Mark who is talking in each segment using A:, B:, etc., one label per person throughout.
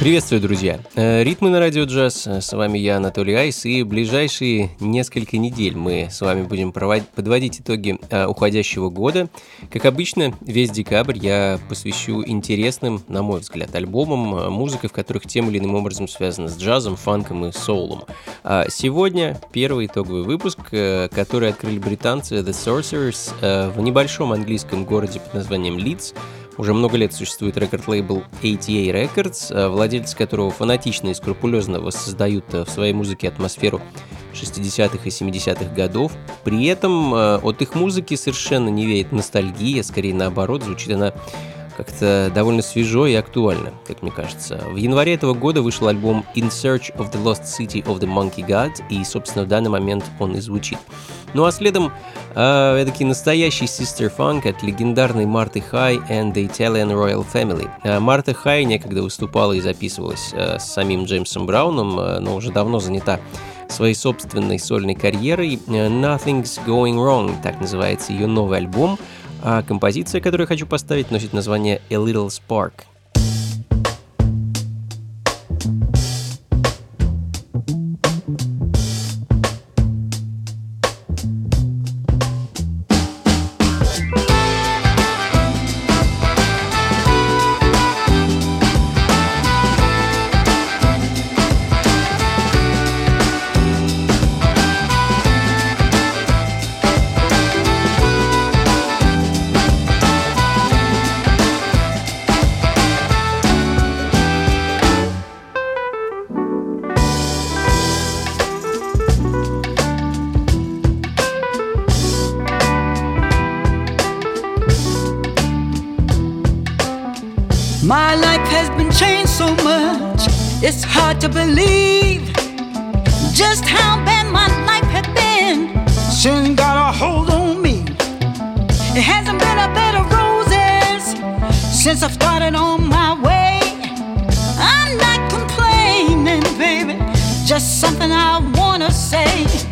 A: Приветствую, друзья! Э, ритмы на радио джаз. С вами я, Анатолий Айс, и ближайшие несколько недель мы с вами будем подводить итоги э, уходящего года. Как обычно, весь декабрь я посвящу интересным, на мой взгляд, альбомам, э, музыкой, в которых тем или иным образом связана с джазом, фанком и соулом. А сегодня первый итоговый выпуск, который открыли британцы The Sorcerers в небольшом английском городе под названием Лидс. Уже много лет существует рекорд-лейбл ATA Records, э, владельцы которого фанатично и скрупулезно воссоздают э, в своей музыке атмосферу 60-х и 70-х годов. При этом э, от их музыки совершенно не веет ностальгия, скорее наоборот, звучит она как-то довольно свежо и актуально, как мне кажется. В январе этого года вышел альбом In Search of the Lost City of the Monkey God, и, собственно, в данный момент он и звучит. Ну а следом э, эдакий настоящий Sister Funk от легендарной Марты Хай and the Italian Royal Family. Э, Марта Хай некогда выступала и записывалась э, с самим Джеймсом Брауном, э, но уже давно занята своей собственной сольной карьерой. Nothing's Going Wrong, так называется ее новый альбом – а композиция, которую я хочу поставить, носит название A Little Spark.
B: It's hard to believe just how bad my life had been. Sin got a hold on me. It hasn't been a bed of roses since I've started on my way. I'm not complaining, baby. Just something I wanna say.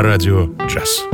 C: На радио «Джаз».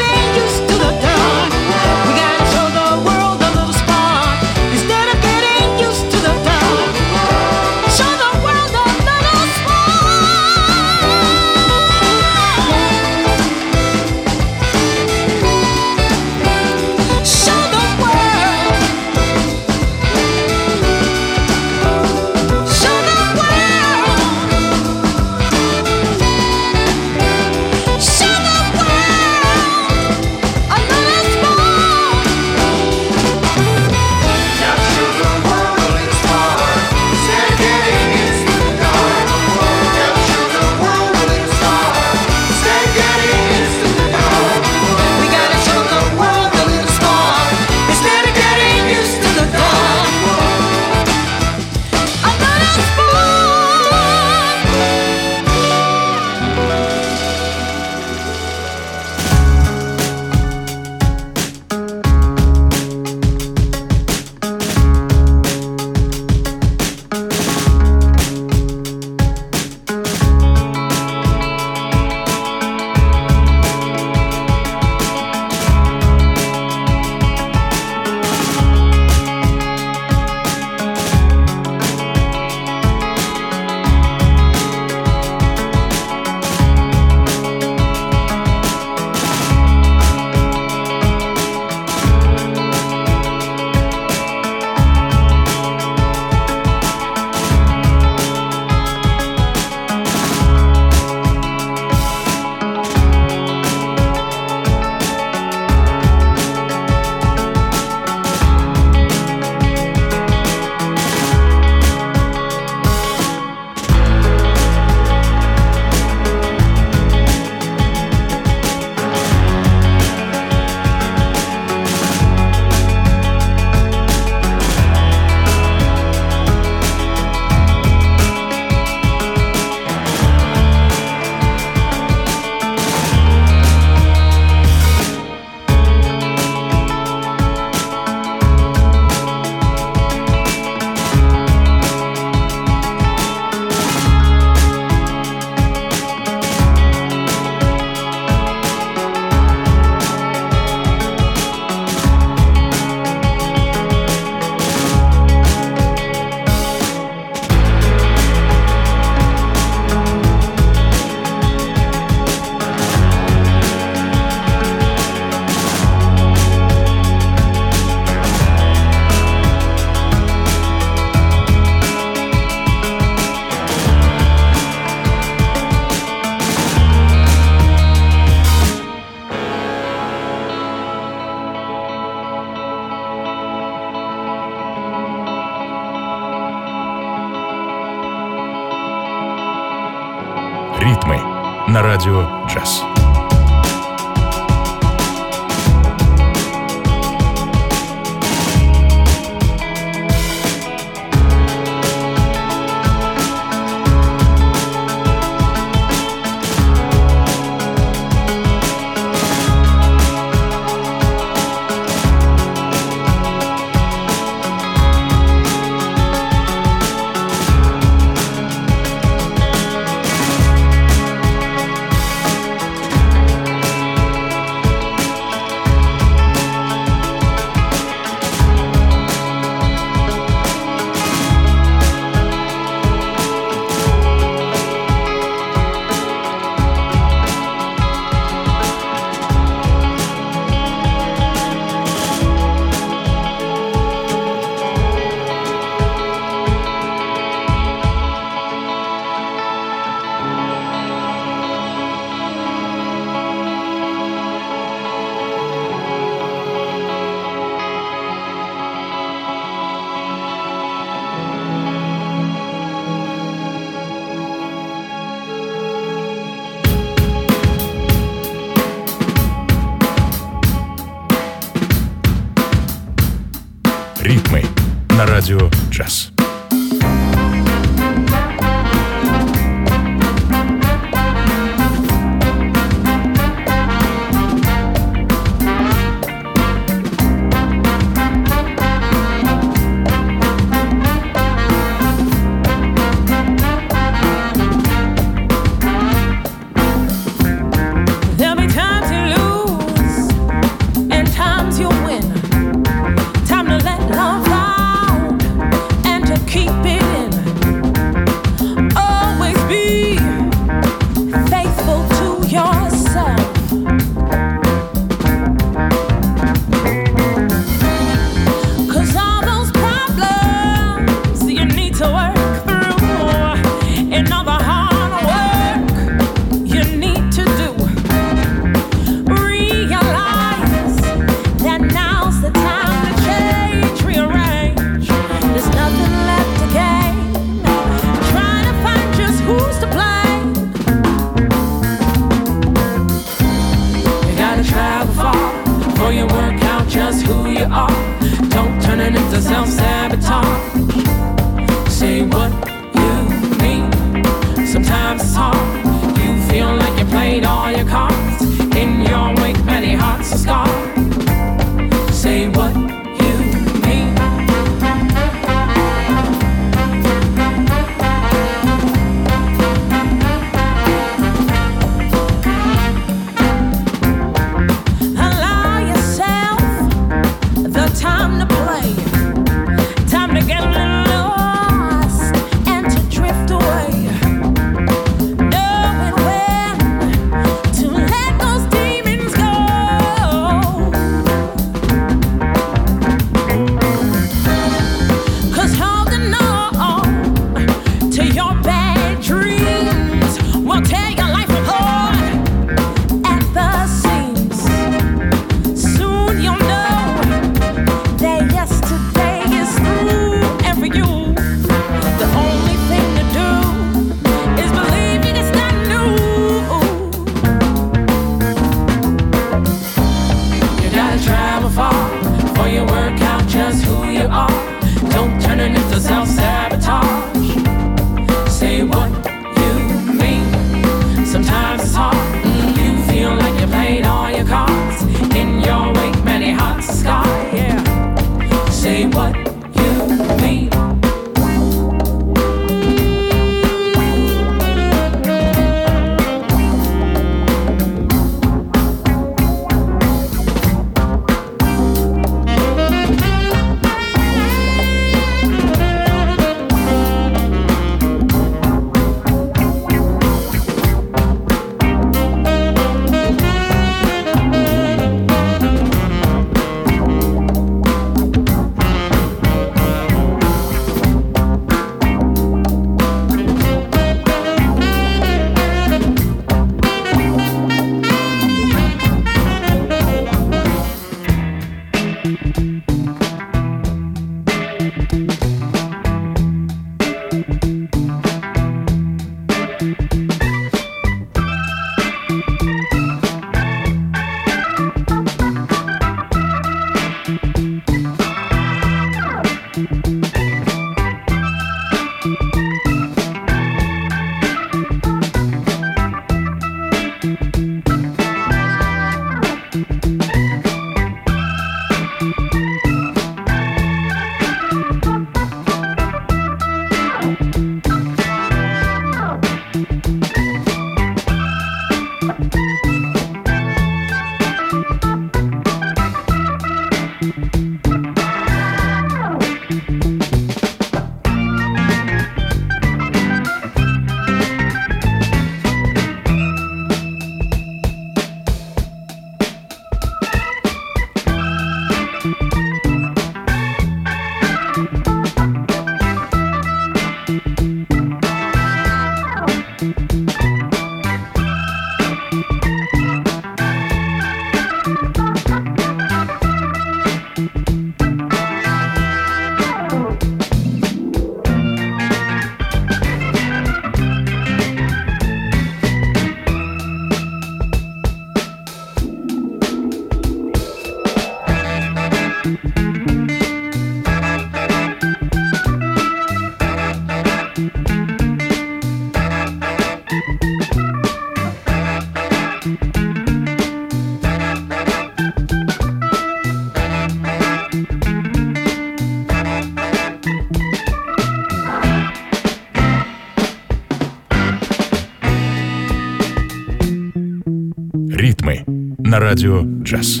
C: радио «Джаз».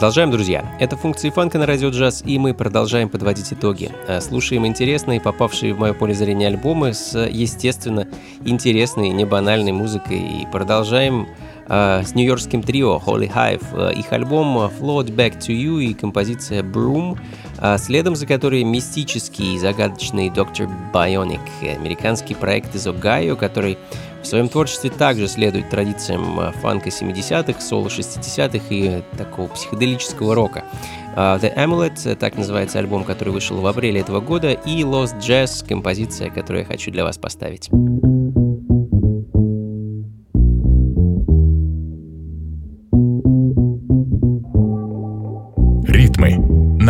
A: Продолжаем, друзья. Это функции фанка на радио джаз, и мы продолжаем подводить итоги. Э, слушаем интересные, попавшие в мое поле зрения альбомы с, естественно, интересной, не банальной музыкой. И продолжаем с нью-йоркским трио Holy Hive. Э, их альбом Float Back to You и композиция Broom, э, следом за которой мистический и загадочный Dr. Bionic, американский проект из Огайо, который в своем творчестве также следует традициям э, фанка 70-х, соло 60-х и такого психоделического рока. The Amulet, э, так называется альбом, который вышел в апреле этого года, и Lost Jazz, композиция, которую я хочу для вас поставить.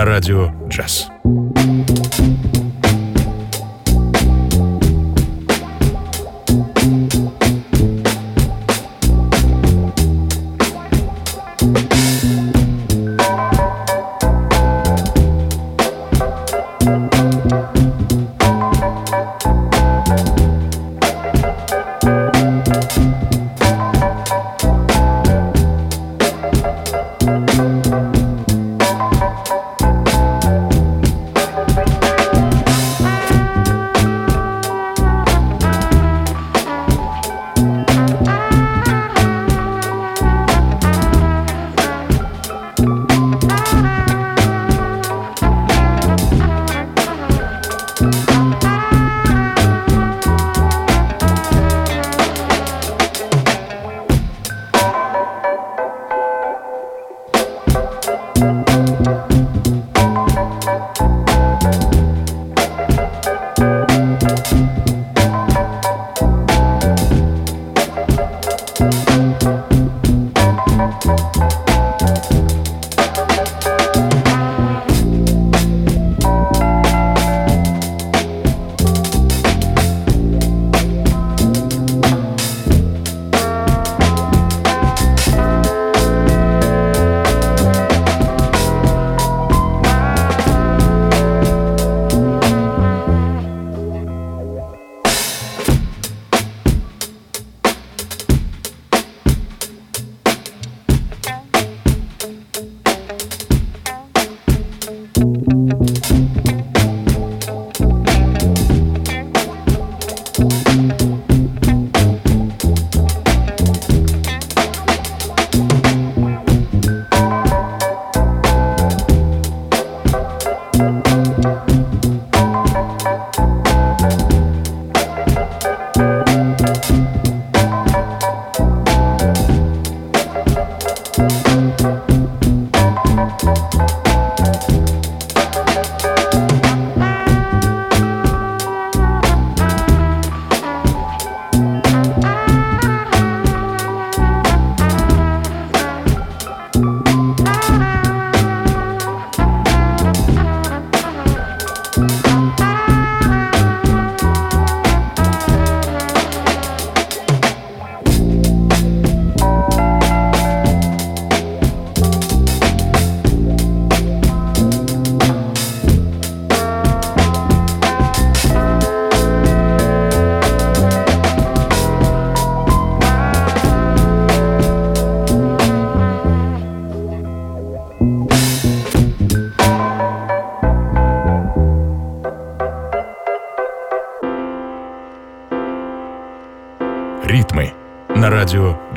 C: На радио джаз.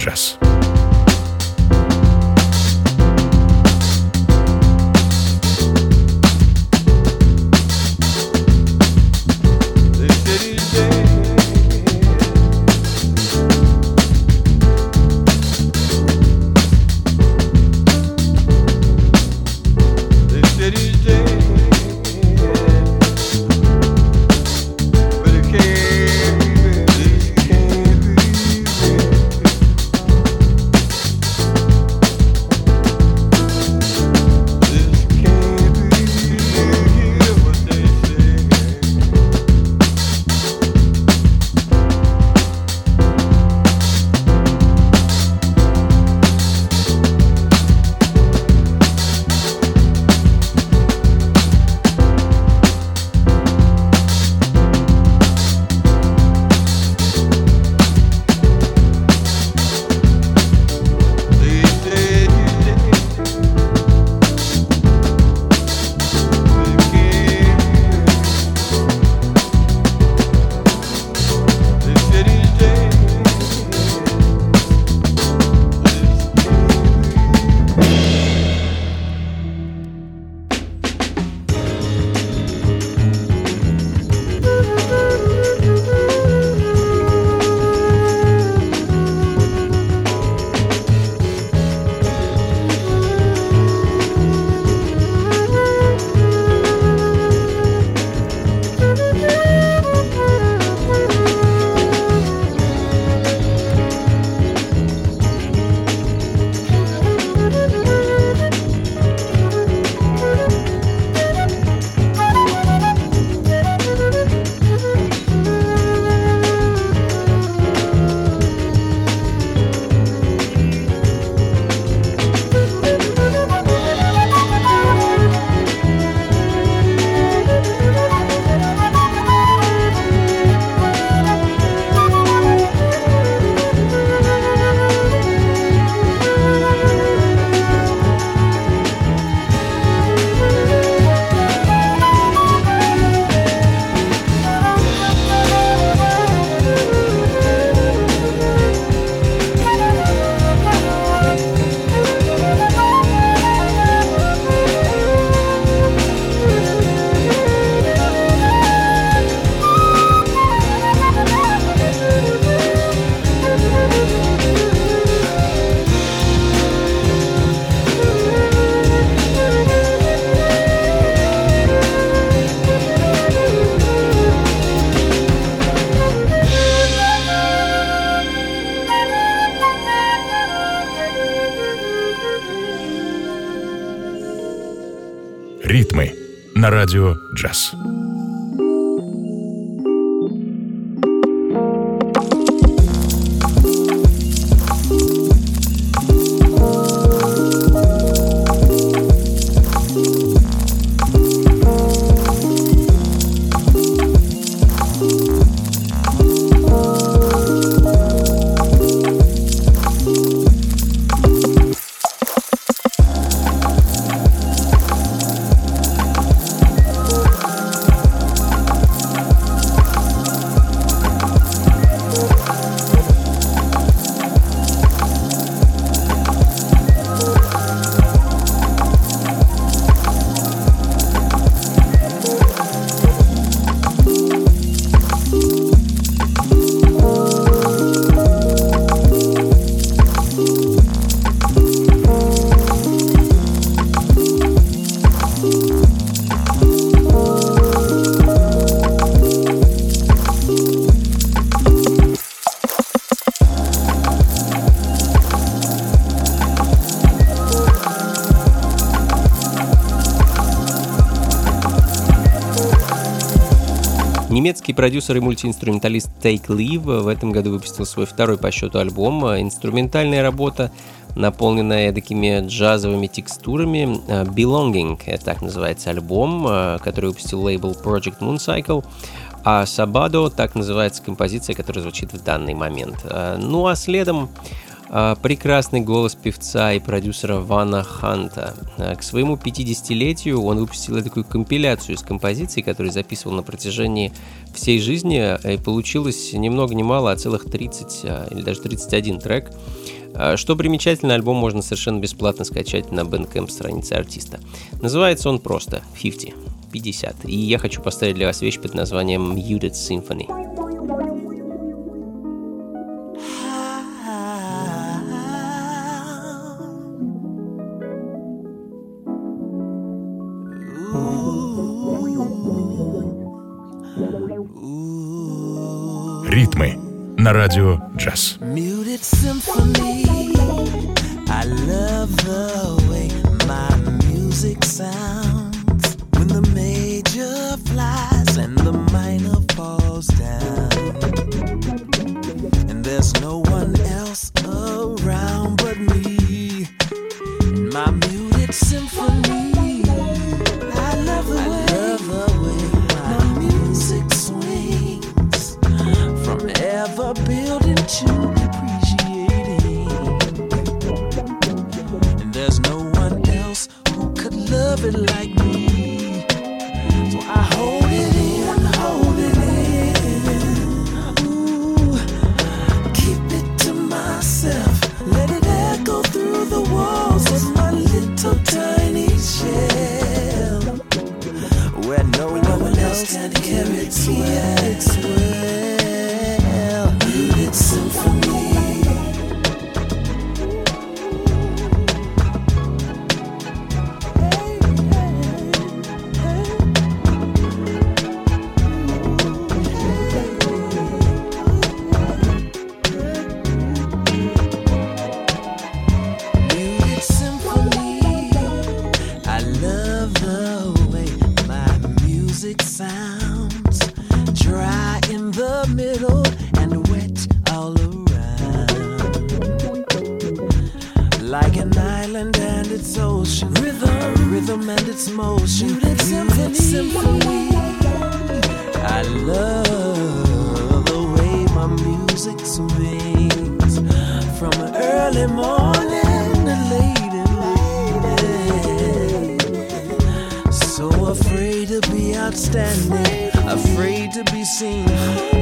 C: address. Us.
A: Немецкий продюсер и мультиинструменталист Take Leave в этом году выпустил свой второй по счету альбом. Инструментальная работа, наполненная такими джазовыми текстурами. Belonging, это так называется альбом, который выпустил лейбл Project Mooncycle. А Sabado так называется композиция, которая звучит в данный момент. Ну а следом прекрасный голос певца и продюсера Вана Ханта. А, к своему 50-летию он выпустил такую компиляцию из композиций, которые записывал на протяжении всей жизни, и получилось ни много ни мало, а целых 30 а, или даже 31 трек. Что примечательно, альбом можно совершенно бесплатно скачать на Bandcamp странице артиста. Называется он просто 50, 50. И я хочу поставить для вас вещь под названием Muted Symphony.
C: Ритмы на радио джаз.
D: There's no one else.
C: Yeah. seem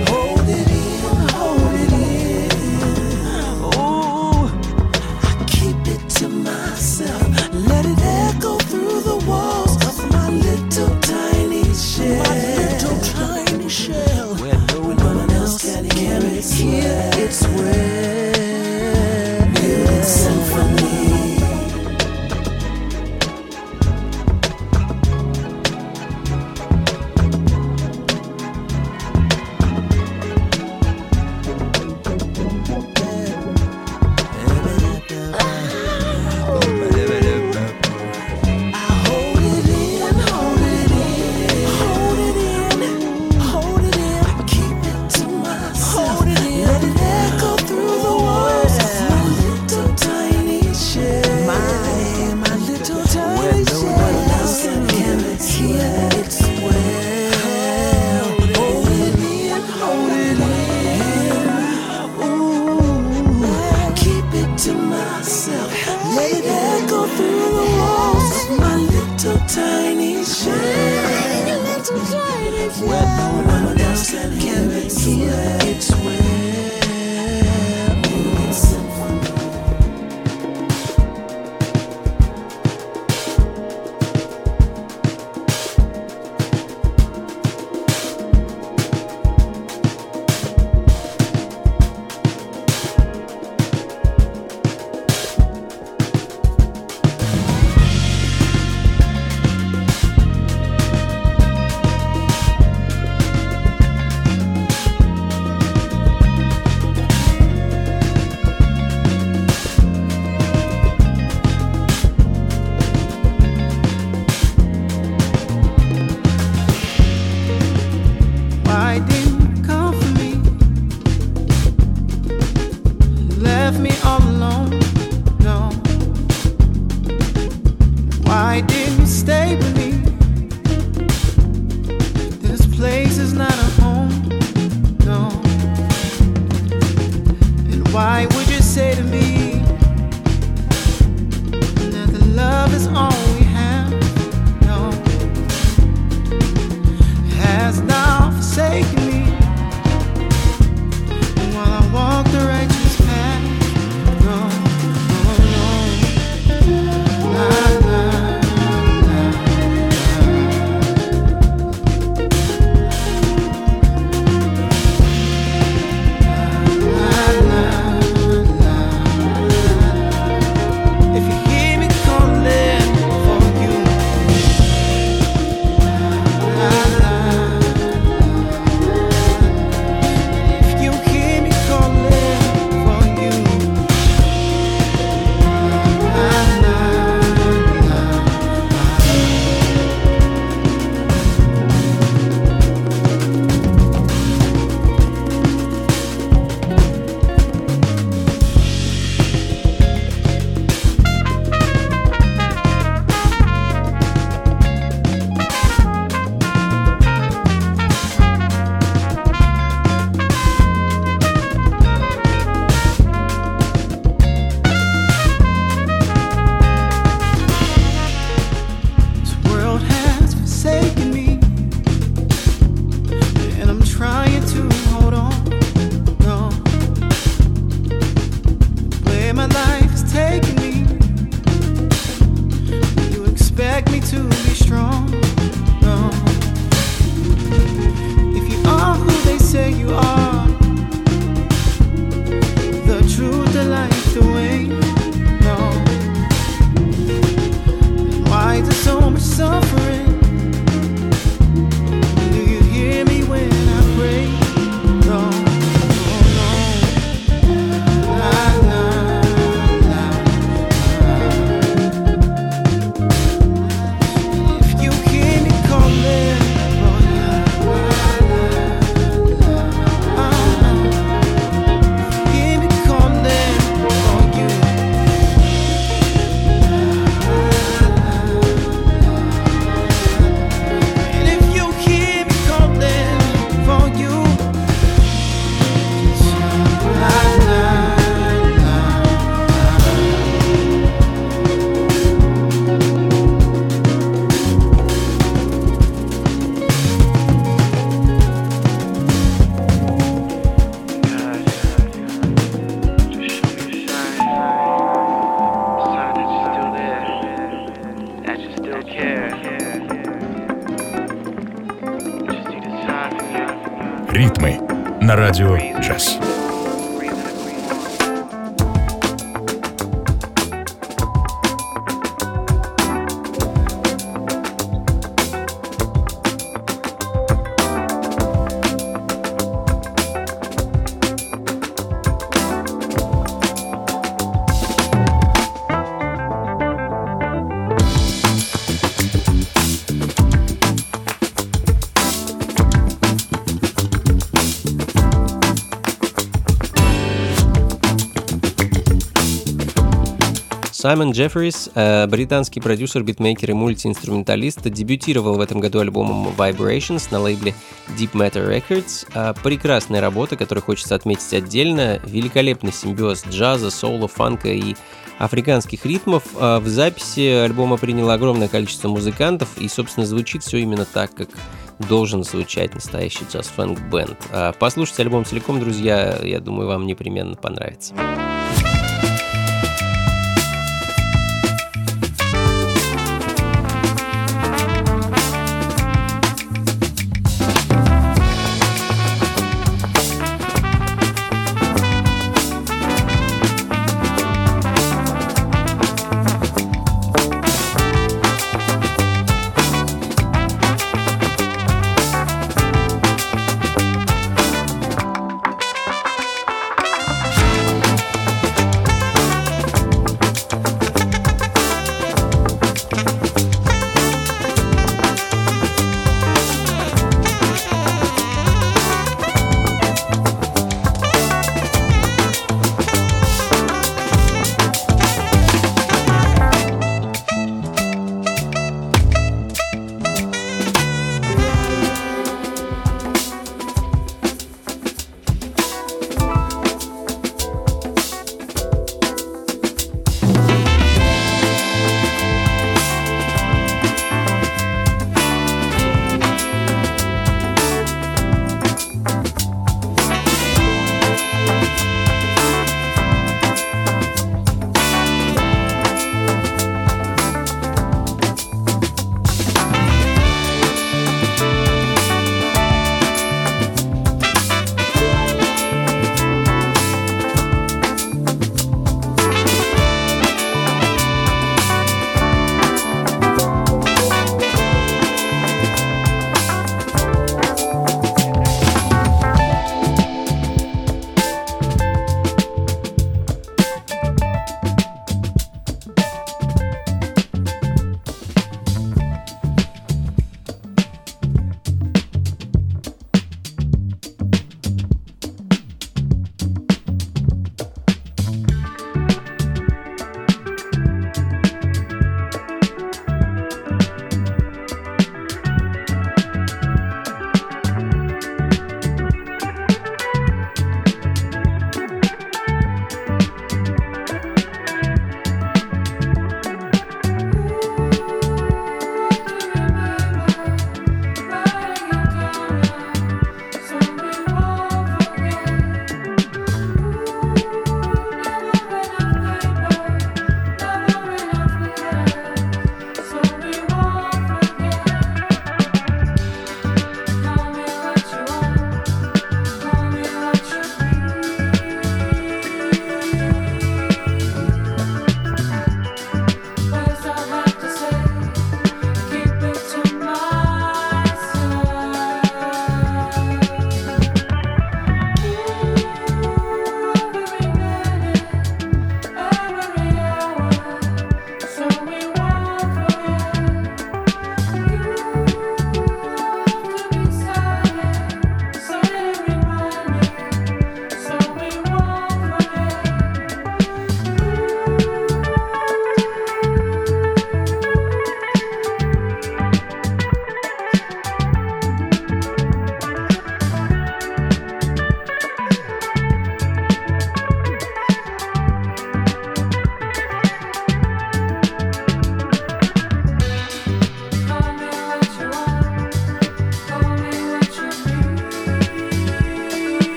A: Саймон Джефферис, э, британский продюсер, битмейкер и мультиинструменталист, дебютировал в этом году альбомом Vibrations на лейбле Deep Matter Records. Э, прекрасная работа, которую хочется отметить отдельно. Великолепный симбиоз джаза, соло, фанка и африканских ритмов. Э, в записи альбома приняло огромное количество музыкантов, и, собственно, звучит все именно так, как должен звучать настоящий джаз-фанк-бенд. Послушайте альбом целиком, друзья, я думаю, вам непременно понравится.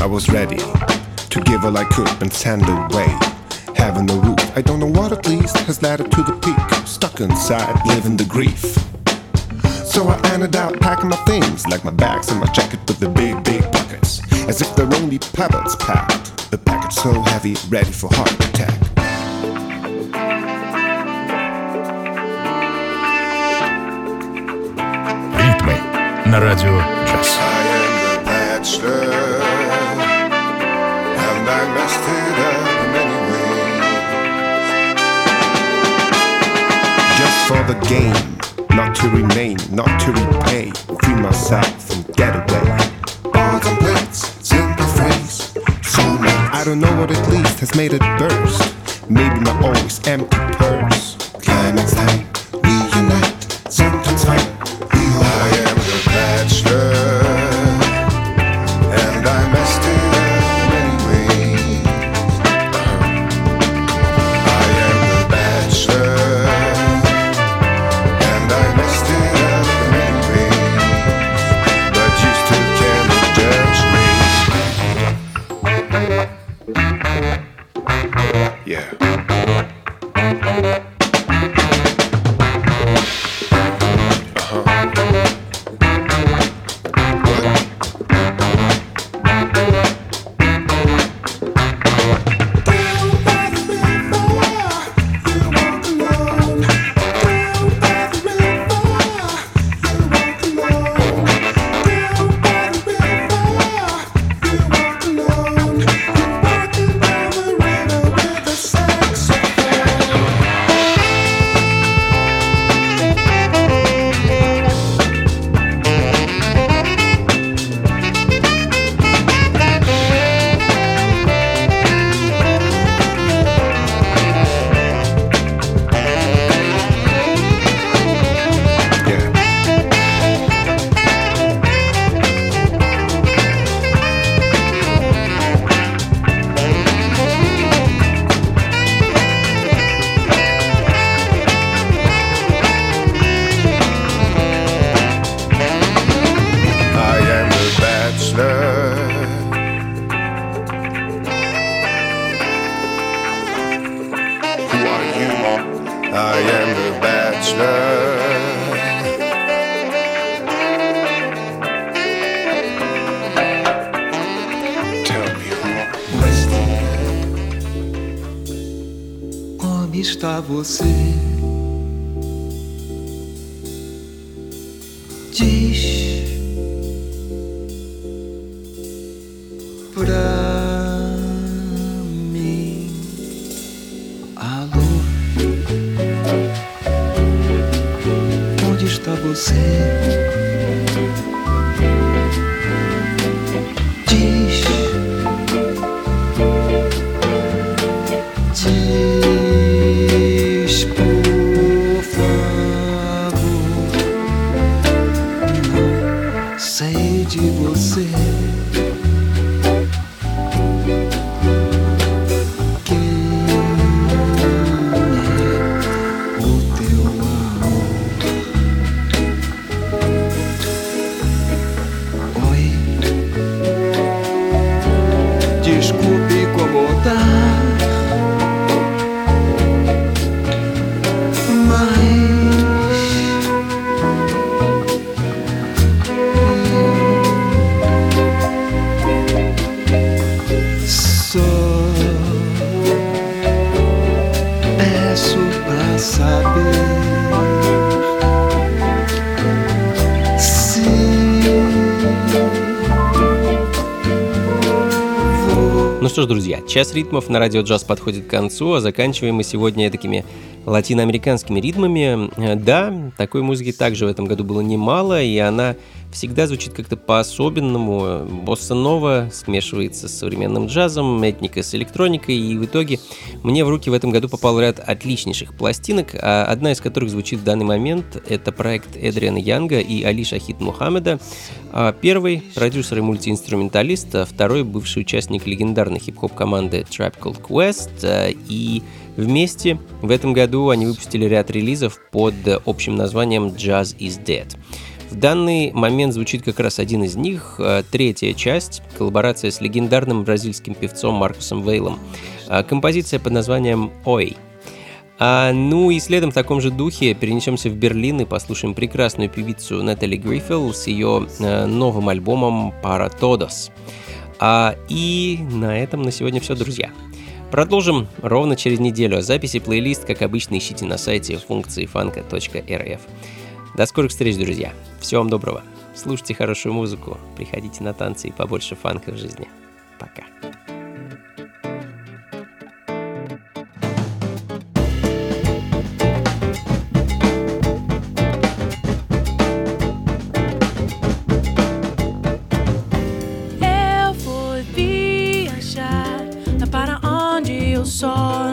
E: I was ready to give all I could and send away. Having the roof, I don't know what at least has led it to the peak. Stuck inside, living the grief. So I ended up packing my things, like my bags and my jacket with the big, big pockets. As if they're only pebbles packed. The package so heavy, ready for heart attack.
C: Ритмы на радио Джаз.
E: I am the bachelor for the game, not to remain, not to repay, free myself and get away. Bottom plates, simple phrase, soulmate. I don't know what at least has made it burst. Maybe my always empty purse. Climax time,
A: что ж, друзья, час ритмов на радио джаз подходит к концу, а заканчиваем мы сегодня такими латиноамериканскими ритмами. Э, Да, такой музыки также в этом году было немало, и она всегда звучит как-то по-особенному. Босса-нова смешивается с современным джазом, этника с электроникой, и в итоге мне в руки в этом году попал ряд отличнейших пластинок, а одна из которых звучит в данный момент. Это проект Эдриана Янга и Али Шахид Мухаммеда. А Первый – продюсер и мультиинструменталист, а второй – бывший участник легендарной хип-хоп команды Trap Called Quest, а, и вместе в этом году они выпустили ряд релизов под общим названием Jazz is Dead. В данный момент звучит как раз один из них, э, третья часть, коллаборация с легендарным бразильским певцом Маркусом Вейлом. А, Композиция под названием «Ой». А, ну и следом в таком же духе перенесемся в Берлин и послушаем прекрасную певицу Натали Гриффилл с ее э, новым альбомом «Para Todos». А, и на этом на сегодня все, друзья. Продолжим ровно через неделю. Записи плейлист, как обычно, ищите на сайте функции фанка.рф. До скорых встреч, друзья. Всего вам доброго. Слушайте хорошую музыку, приходите на танцы и побольше фанка в жизни. Пока.
F: saw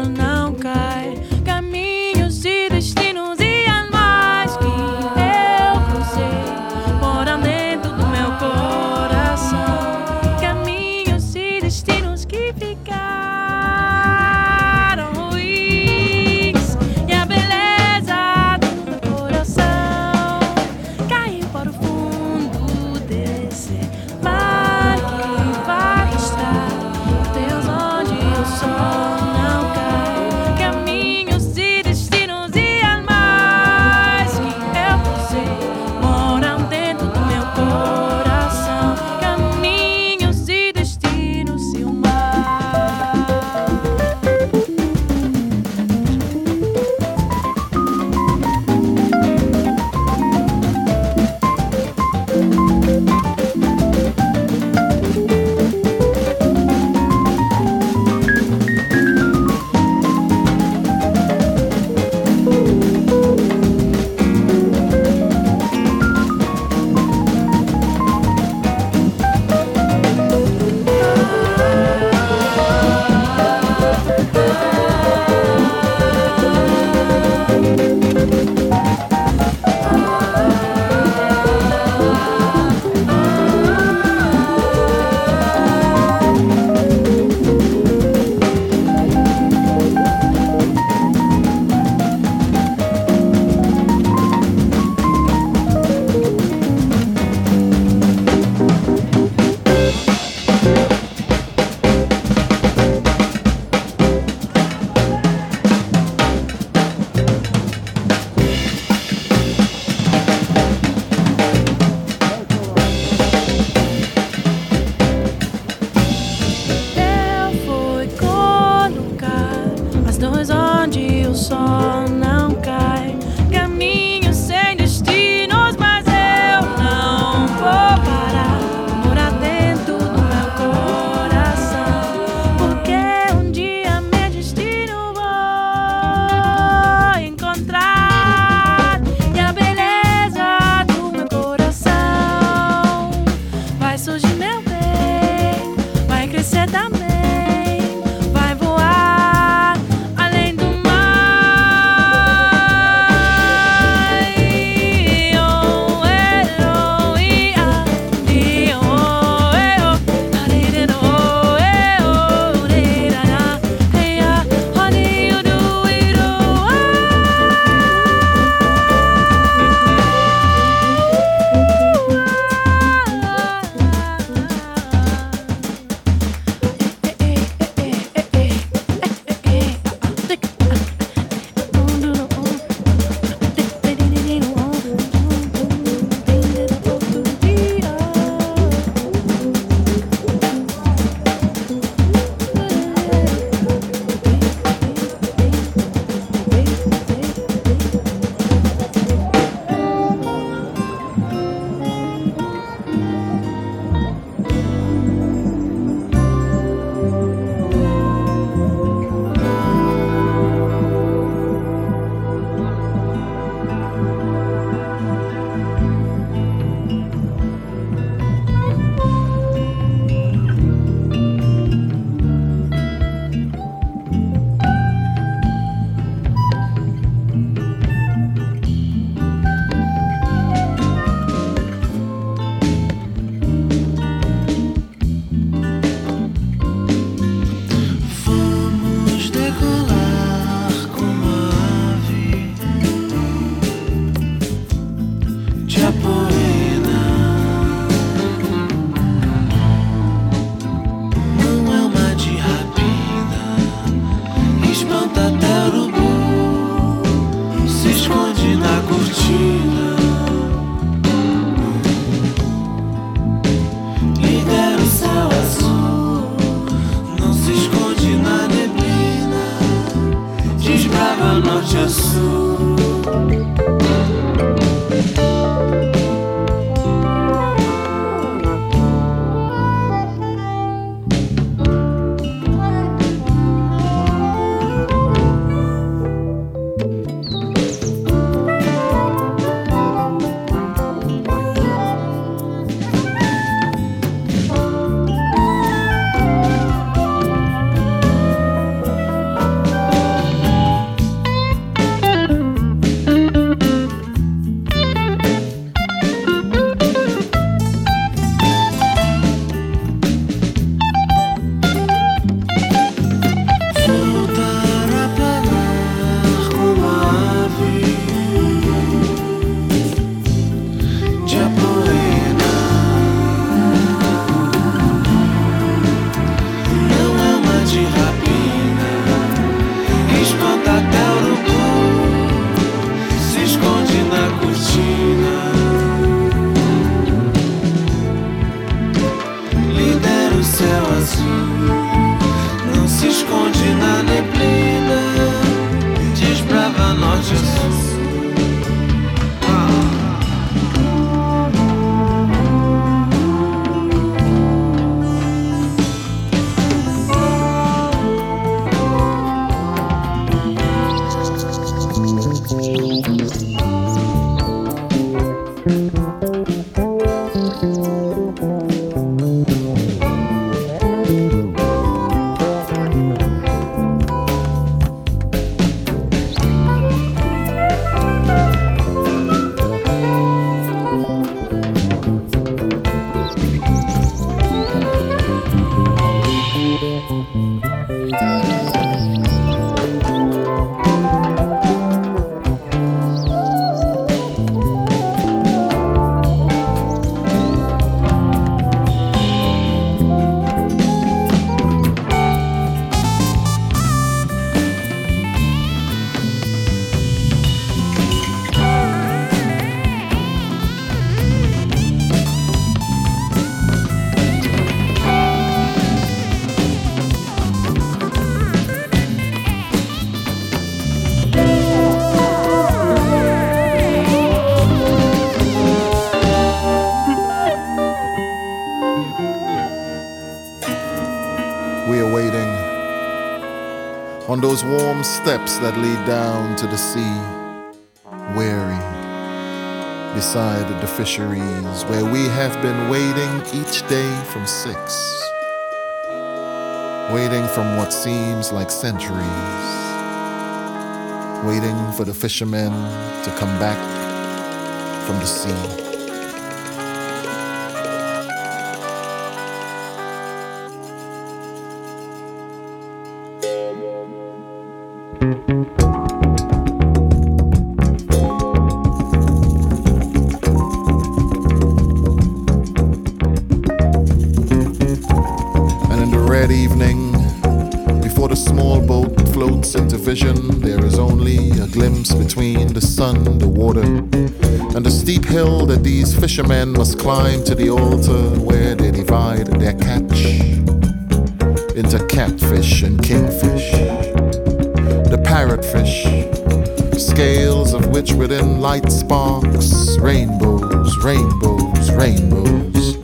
F: steps that lead down to the sea, weary, beside the fisheries where we have been waiting each day from six, waiting from what seems like centuries, waiting for the fishermen to come back from the sea. These fishermen must climb to the altar where they divide their catch into catfish and kingfish. The parrotfish, scales of which within light sparks, rainbows, rainbows, rainbows.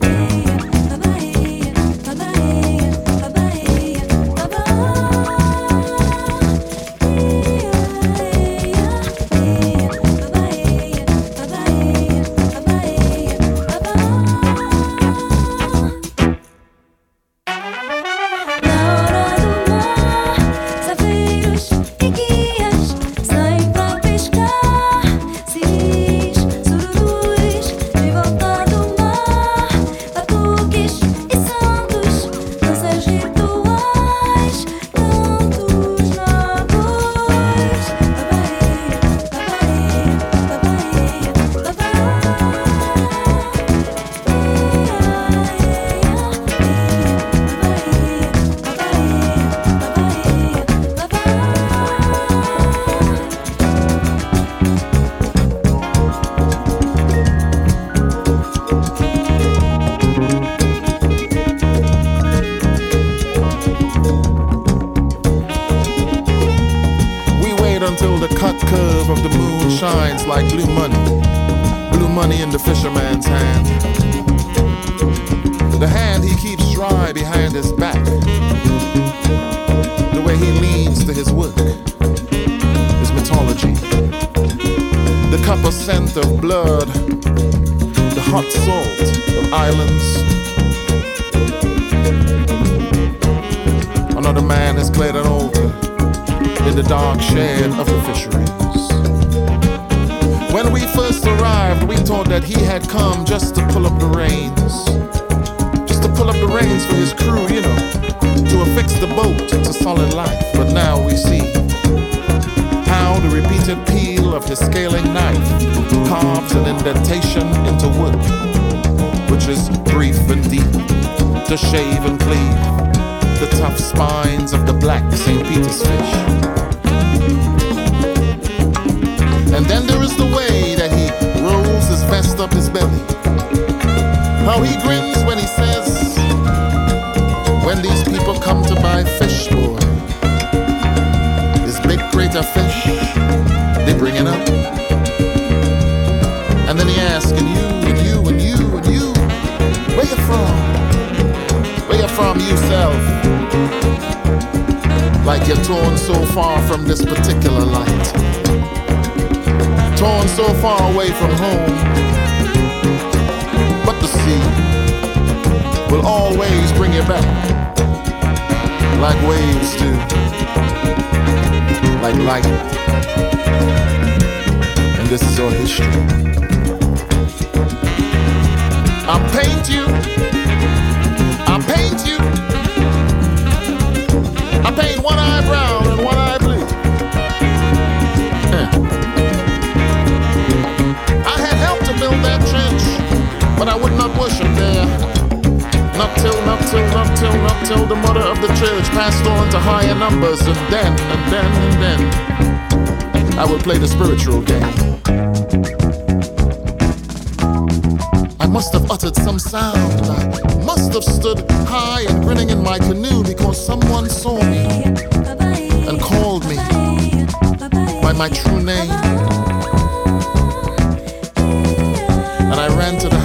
F: Until the cut curve of the moon shines like blue money. Blue money in the fisherman's hand. The hand he keeps dry behind his back. The way he leans to his work, his mythology. The copper scent of blood, the hot salt of islands. Another man has cleared an altar in the dark shade of the fisheries. When we first arrived, we thought that he had come just to pull up the reins. Just to pull up the reins for his crew, you know, to affix the boat to solid life. But now we see how the repeated peel of his scaling knife carves an indentation into wood, which is brief and deep, to shave and cleave the tough spines of the black St. Peter's fish. And then there is the way that he rolls his vest up his belly. How he grins when he says, When these people come to buy fish, boy, this big crate of fish, they bring it up. And then he asks, And you, and you, and you, and you, where you from? Where you from yourself? Like you're torn so far from this particular light. Torn so far away from home. But the sea will always bring you back. Like waves do. Like light. And this is your history. I paint you. Numbers, and then, and then, and then, I will play the spiritual game. I must have uttered some sound. I must have stood high and grinning in my canoe because someone saw me and called me by my true name. And I ran to the